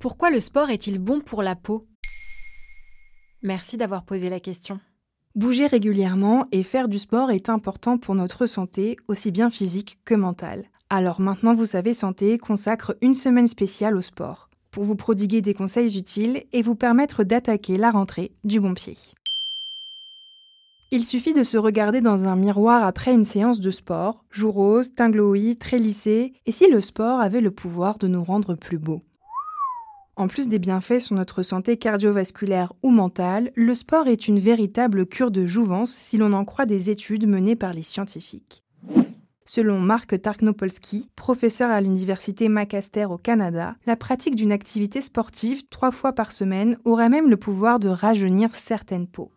Pourquoi le sport est-il bon pour la peau? Merci d'avoir posé la question. Bouger régulièrement et faire du sport est important pour notre santé, aussi bien physique que mentale. Alors maintenant vous savez Santé consacre une semaine spéciale au sport, pour vous prodiguer des conseils utiles et vous permettre d'attaquer la rentrée du bon pied. Il suffit de se regarder dans un miroir après une séance de sport, joues roses, teint glowy, très lissé, et si le sport avait le pouvoir de nous rendre plus beaux? En plus des bienfaits sur notre santé cardiovasculaire ou mentale, le sport est une véritable cure de jouvence si l'on en croit des études menées par les scientifiques. Selon Marc Tarknopolski, professeur à l'université Macaster au Canada, la pratique d'une activité sportive trois fois par semaine aurait même le pouvoir de rajeunir certaines peaux.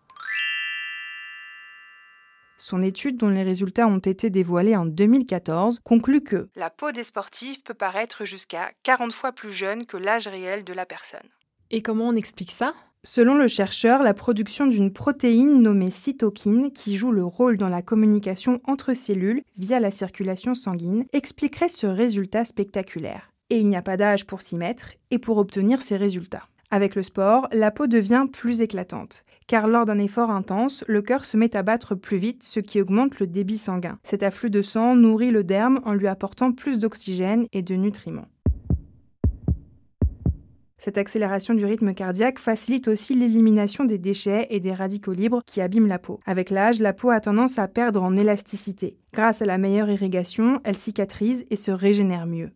Son étude, dont les résultats ont été dévoilés en 2014, conclut que la peau des sportifs peut paraître jusqu'à 40 fois plus jeune que l'âge réel de la personne. Et comment on explique ça? Selon le chercheur, la production d'une protéine nommée cytokine, qui joue le rôle dans la communication entre cellules via la circulation sanguine, expliquerait ce résultat spectaculaire. Et il n'y a pas d'âge pour s'y mettre et pour obtenir ces résultats. Avec le sport, la peau devient plus éclatante, car lors d'un effort intense, le cœur se met à battre plus vite, ce qui augmente le débit sanguin. Cet afflux de sang nourrit le derme en lui apportant plus d'oxygène et de nutriments. Cette accélération du rythme cardiaque facilite aussi l'élimination des déchets et des radicaux libres qui abîment la peau. Avec l'âge, la peau a tendance à perdre en élasticité. Grâce à la meilleure irrigation, elle cicatrise et se régénère mieux.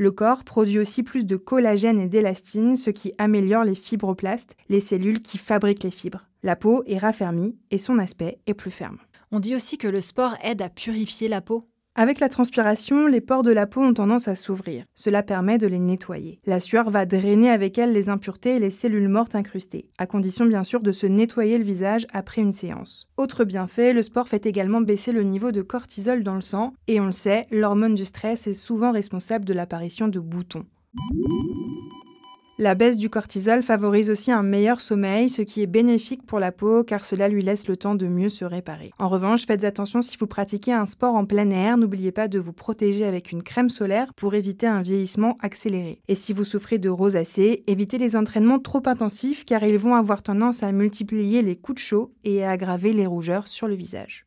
Le corps produit aussi plus de collagène et d'élastine, ce qui améliore les fibroblastes, les cellules qui fabriquent les fibres. La peau est raffermie et son aspect est plus ferme. On dit aussi que le sport aide à purifier la peau. Avec la transpiration, les pores de la peau ont tendance à s'ouvrir. Cela permet de les nettoyer. La sueur va drainer avec elle les impuretés et les cellules mortes incrustées, à condition bien sûr de se nettoyer le visage après une séance. Autre bienfait, le sport fait également baisser le niveau de cortisol dans le sang, et on le sait, l'hormone du stress est souvent responsable de l'apparition de boutons. La baisse du cortisol favorise aussi un meilleur sommeil, ce qui est bénéfique pour la peau car cela lui laisse le temps de mieux se réparer. En revanche, faites attention si vous pratiquez un sport en plein air, n'oubliez pas de vous protéger avec une crème solaire pour éviter un vieillissement accéléré. Et si vous souffrez de rosacée, évitez les entraînements trop intensifs car ils vont avoir tendance à multiplier les coups de chaud et à aggraver les rougeurs sur le visage.